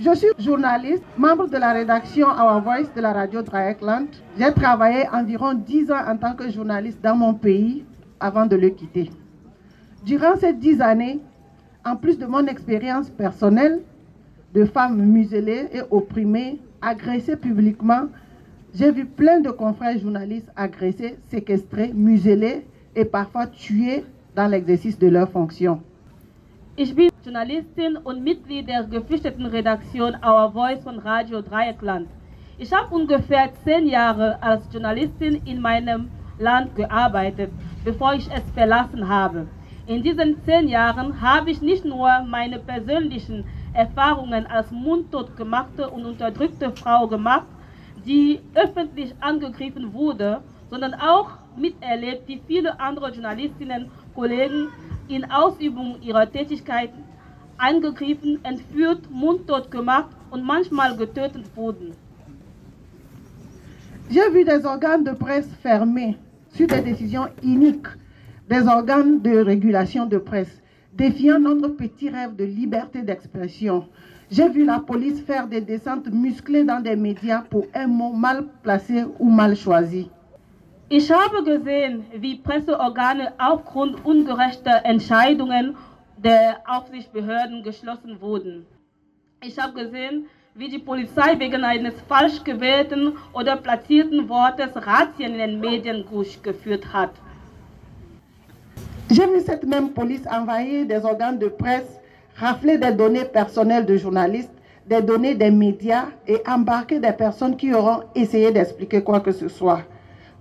Je suis journaliste, membre de la rédaction Our Voice de la radio Dreieckland. J'ai travaillé environ 10 ans en tant que journaliste dans mon pays avant de le quitter. Durant ces 10 années, en plus de mon expérience personnelle de femmes muselées et opprimées, agressées publiquement, j'ai vu plein de confrères journalistes agressés, séquestrés, muselés et parfois tués dans l'exercice de leurs fonctions. Journalistin und Mitglied der geflüchteten Redaktion Our Voice von Radio Dreieckland. Ich habe ungefähr zehn Jahre als Journalistin in meinem Land gearbeitet, bevor ich es verlassen habe. In diesen zehn Jahren habe ich nicht nur meine persönlichen Erfahrungen als mundtot gemachte und unterdrückte Frau gemacht, die öffentlich angegriffen wurde, sondern auch miterlebt, wie viele andere Journalistinnen, Kollegen in Ausübung ihrer Tätigkeit angegriffen, entführt, mundtot gemacht und manchmal getötet wurden. J'ai vu des organes de presse fermés sur des décisions iniques, des organes de régulation de presse, défiant notre petit rêve de liberté d'expression. J'ai vu la police faire des descentes musclées dans des médias pour un mot mal placé ou mal choisi. Ich habe gesehen, wie Presseorgane aufgrund ungerechter Entscheidungen der Aufsichtsbehörden geschlossen wurden. Ich habe gesehen, wie die Polizei wegen eines falsch gewählten oder platzierten Wortes Razzien in den Medien durchgeführt hat. J'ai vu cette même police envahir des organes de presse, rafler des données personnelles de journalistes, des données des médias et embarquer des personnes qui auront essayé d'expliquer quoi que ce soit.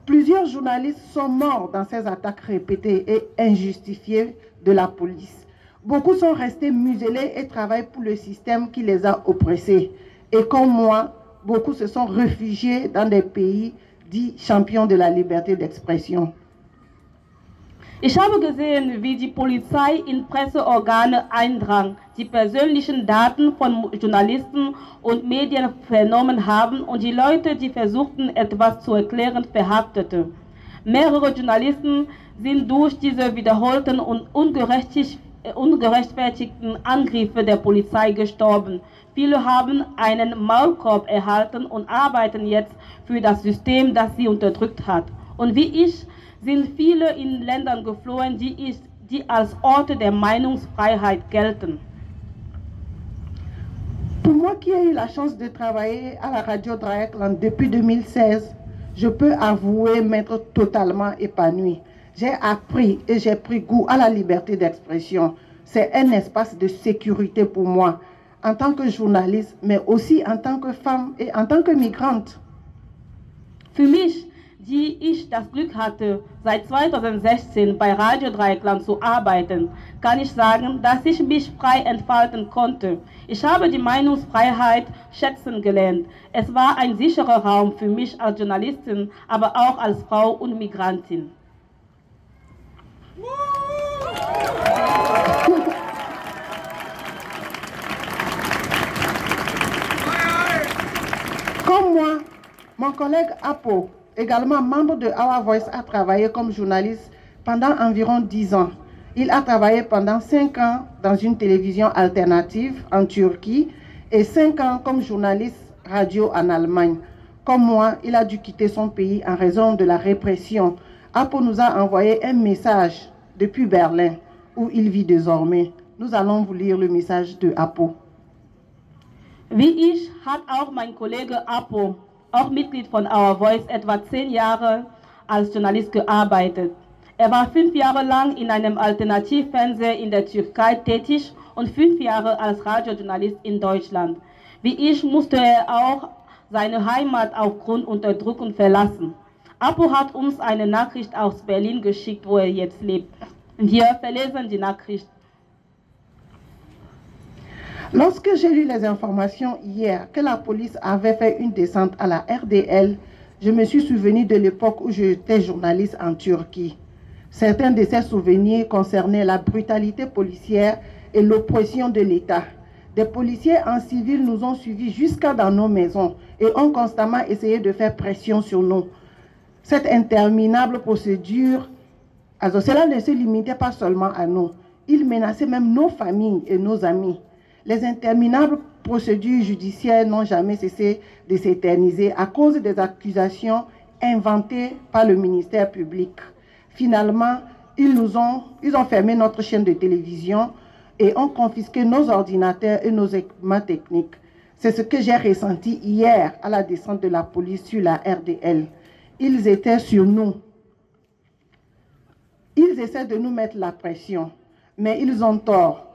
Plusieurs journalistes sont morts dans ces attaques répétées et injustifiées de la police. Beaucoup sont restés muselés et travaillent pour le système qui les a oppressés. Et comme moi, beaucoup se sont réfugiés dans des pays dits champions de la liberté d'expression. Ich habe gesehen, wie die Polizei in Presseorgane eindrang, die persönlichen Daten von Journalisten und Medien vernommen haben und die Leute, die versuchten, etwas zu erklären, verhaftete. Mehrere Journalisten sind durch diese wiederholten und ungerechtfertigten Angriffe der Polizei gestorben. Viele haben einen Maulkorb erhalten und arbeiten jetzt für das System, das sie unterdrückt hat. Und wie ich sind viele in Ländern geflohen, die, ist, die als Orte der Meinungsfreiheit gelten. Pour moi qui ai eu la chance de travailler à la radio Dreieckland depuis 2016, je peux avouer m'être totalement épanouie. J'ai appris et j'ai pris goût à la liberté d'expression. C'est un espace de sécurité pour moi, en tant que journaliste, mais aussi en tant que femme et en tant que migrante. Für mich die ich das Glück hatte, seit 2016 bei Radio Dreieckland zu arbeiten, kann ich sagen, dass ich mich frei entfalten konnte. Ich habe die Meinungsfreiheit schätzen gelernt. Es war ein sicherer Raum für mich als Journalistin, aber auch als Frau und Migrantin. Comme moi, mon collègue Apo, également membre de Our Voice, a travaillé comme journaliste pendant environ 10 ans. Il a travaillé pendant 5 ans dans une télévision alternative en Turquie et 5 ans comme journaliste radio en Allemagne. Comme moi, il a dû quitter son pays en raison de la répression. Apo nous a envoyé un message depuis Berlin, où il vit désormais. Nous allons vous lire le message de Apo. Wie ich hat auch mein Kollege Apo, auch Mitglied von Our Voice, etwa zehn Jahre als Journalist gearbeitet. Er war fünf Jahre lang in einem Alternativfernsehen in der Türkei tätig und fünf Jahre als Radiojournalist in Deutschland. Wie ich musste er auch seine Heimat aufgrund Unterdrückung verlassen. Apo hat uns eine Nachricht aus Berlin geschickt, wo er jetzt lebt. Wir verlesen die Nachricht. Lorsque j'ai lu les informations hier que la police avait fait une descente à la RDL, je me suis souvenu de l'époque où j'étais journaliste en Turquie. Certains de ces souvenirs concernaient la brutalité policière et l'oppression de l'État. Des policiers en civil nous ont suivis jusqu'à dans nos maisons et ont constamment essayé de faire pression sur nous. Cette interminable procédure, alors cela ne se limitait pas seulement à nous. Il menaçait même nos familles et nos amis. Les interminables procédures judiciaires n'ont jamais cessé de s'éterniser à cause des accusations inventées par le ministère public. Finalement, ils ont, ont fermé notre chaîne de télévision et ont confisqué nos ordinateurs et nos équipements techniques. C'est ce que j'ai ressenti hier à la descente de la police sur la RDL. Ils étaient sur nous. Ils essaient de nous mettre la pression, mais ils ont tort.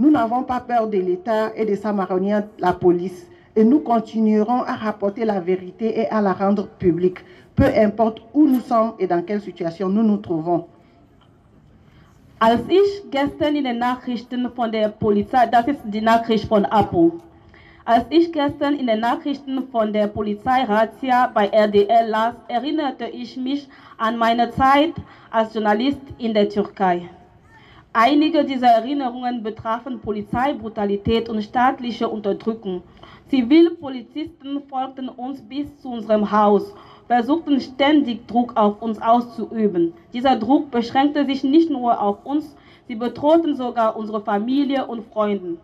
Nous n'avons pas peur de l'État et de sa marronnière, la police, et nous continuerons à rapporter la vérité et à la rendre publique, peu importe où nous sommes et dans quelle situation nous nous trouvons. Als ich gestern in den Nachrichten von der Polizei, das ist die Nachricht von APO, als ich gestern in den Nachrichten von der Polizeirazzia bei RDL las, erinnerte ich mich an meine Zeit als Journalist in der Türkei. Einige dieser Erinnerungen betrafen Polizeibrutalität und staatliche Unterdrückung. Zivilpolizisten folgten uns bis zu unserem Haus versuchten ständig Druck auf uns auszuüben. Dieser Druck beschränkte sich nicht nur auf uns, sie bedrohten sogar unsere Familie und Freunde.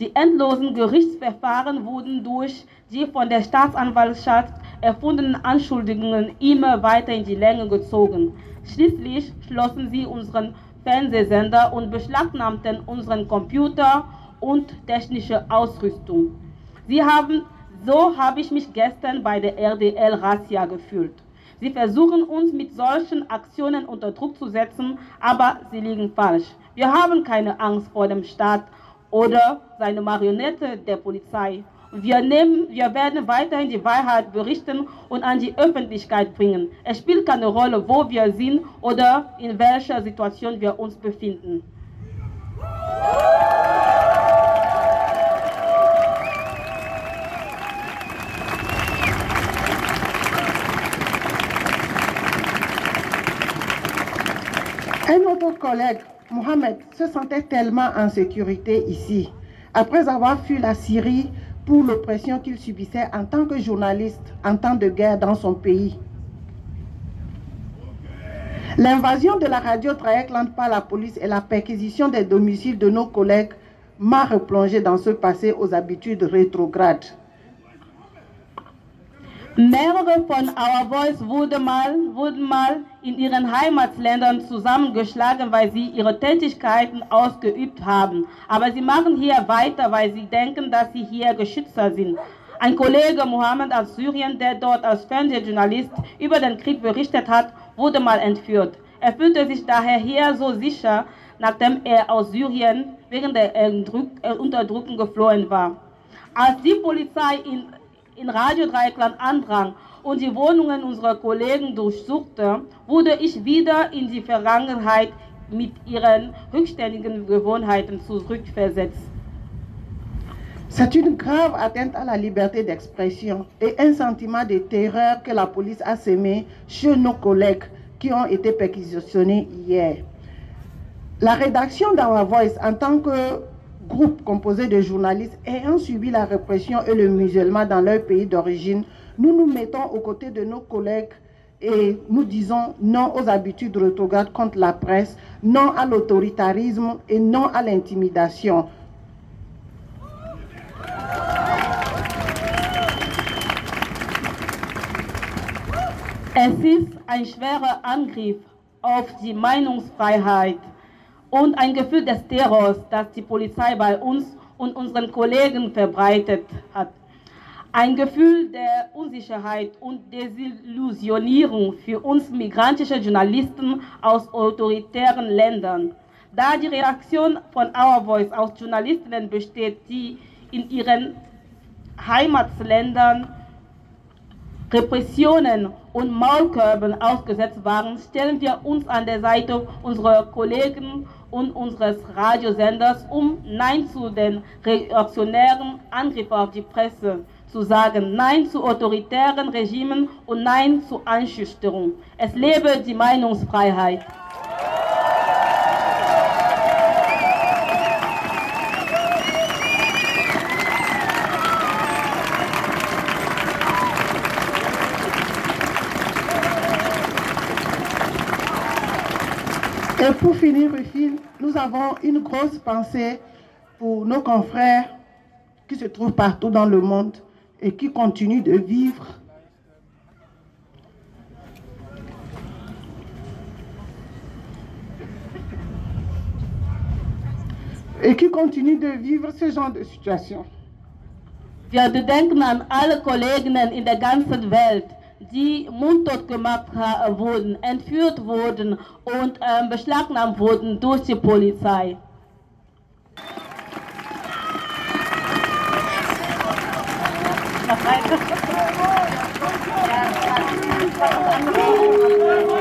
Die endlosen Gerichtsverfahren wurden durch die von der Staatsanwaltschaft erfundenen Anschuldigungen immer weiter in die Länge gezogen. Schließlich schlossen sie unseren Fernsehsender und beschlagnahmten unseren Computer und technische Ausrüstung. Sie haben so habe ich mich gestern bei der RDL Razzia gefühlt. Sie versuchen uns mit solchen Aktionen unter Druck zu setzen, aber sie liegen falsch. Wir haben keine Angst vor dem Staat oder seine Marionette der Polizei. Wir, nehmen, wir werden weiterhin die Wahrheit berichten und an die Öffentlichkeit bringen. Es spielt keine Rolle, wo wir sind oder in welcher Situation wir uns befinden. Un autre collègue, Mohamed, se sentait tellement en sécurité ici, après avoir fui la Syrie pour l'oppression qu'il subissait en tant que journaliste en temps de guerre dans son pays. L'invasion de la radio Traekland par la police et la perquisition des domiciles de nos collègues m'a replongé dans ce passé aux habitudes rétrogrades. Mehrere von Our Voice wurden mal, wurden mal in ihren Heimatländern zusammengeschlagen, weil sie ihre Tätigkeiten ausgeübt haben. Aber sie machen hier weiter, weil sie denken, dass sie hier Geschützer sind. Ein Kollege Mohammed aus Syrien, der dort als Fernsehjournalist über den Krieg berichtet hat, wurde mal entführt. Er fühlte sich daher hier so sicher, nachdem er aus Syrien wegen der Unterdrückung geflohen war. Als die Polizei in in Radio Dreieckland andrang und die Wohnungen unserer Kollegen durchsuchte, wurde ich wieder in die Vergangenheit mit ihren rückständigen Gewohnheiten zurückversetzt. C'est une grave atteinte à la liberté d'expression et un sentiment de terreur que la police a sémé chez nos collègues qui ont été perquisitionnés hier. La rédaction d'Our Voice en tant que groupe composé de journalistes ayant subi la répression et le musulman dans leur pays d'origine, nous nous mettons aux côtés de nos collègues et nous disons non aux habitudes rétrogrades contre la presse, non à l'autoritarisme et non à l'intimidation. Es ist ein schwerer Angriff auf die Meinungsfreiheit und ein Gefühl des Terrors, das die Polizei bei uns und unseren Kollegen verbreitet hat. Ein Gefühl der Unsicherheit und Desillusionierung für uns migrantische Journalisten aus autoritären Ländern. Da die Reaktion von Our Voice aus Journalistinnen besteht, die in ihren Heimatländern Repressionen und Maulkörben ausgesetzt waren, stellen wir uns an der Seite unserer Kollegen und unseres Radiosenders, um Nein zu den reaktionären Angriffen auf die Presse zu sagen, Nein zu autoritären Regimen und Nein zu Einschüchterung. Es lebe die Meinungsfreiheit. Et pour finir, nous avons une grosse pensée pour nos confrères qui se trouvent partout dans le monde et qui continuent de vivre et qui continuent de vivre ce genre de situation. Wir gedenken an alle Kolleginnen in der ganzen Welt, die mundtot gemacht wurden, entführt wurden und ähm, beschlagnahmt wurden durch die Polizei.